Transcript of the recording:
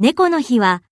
猫の日は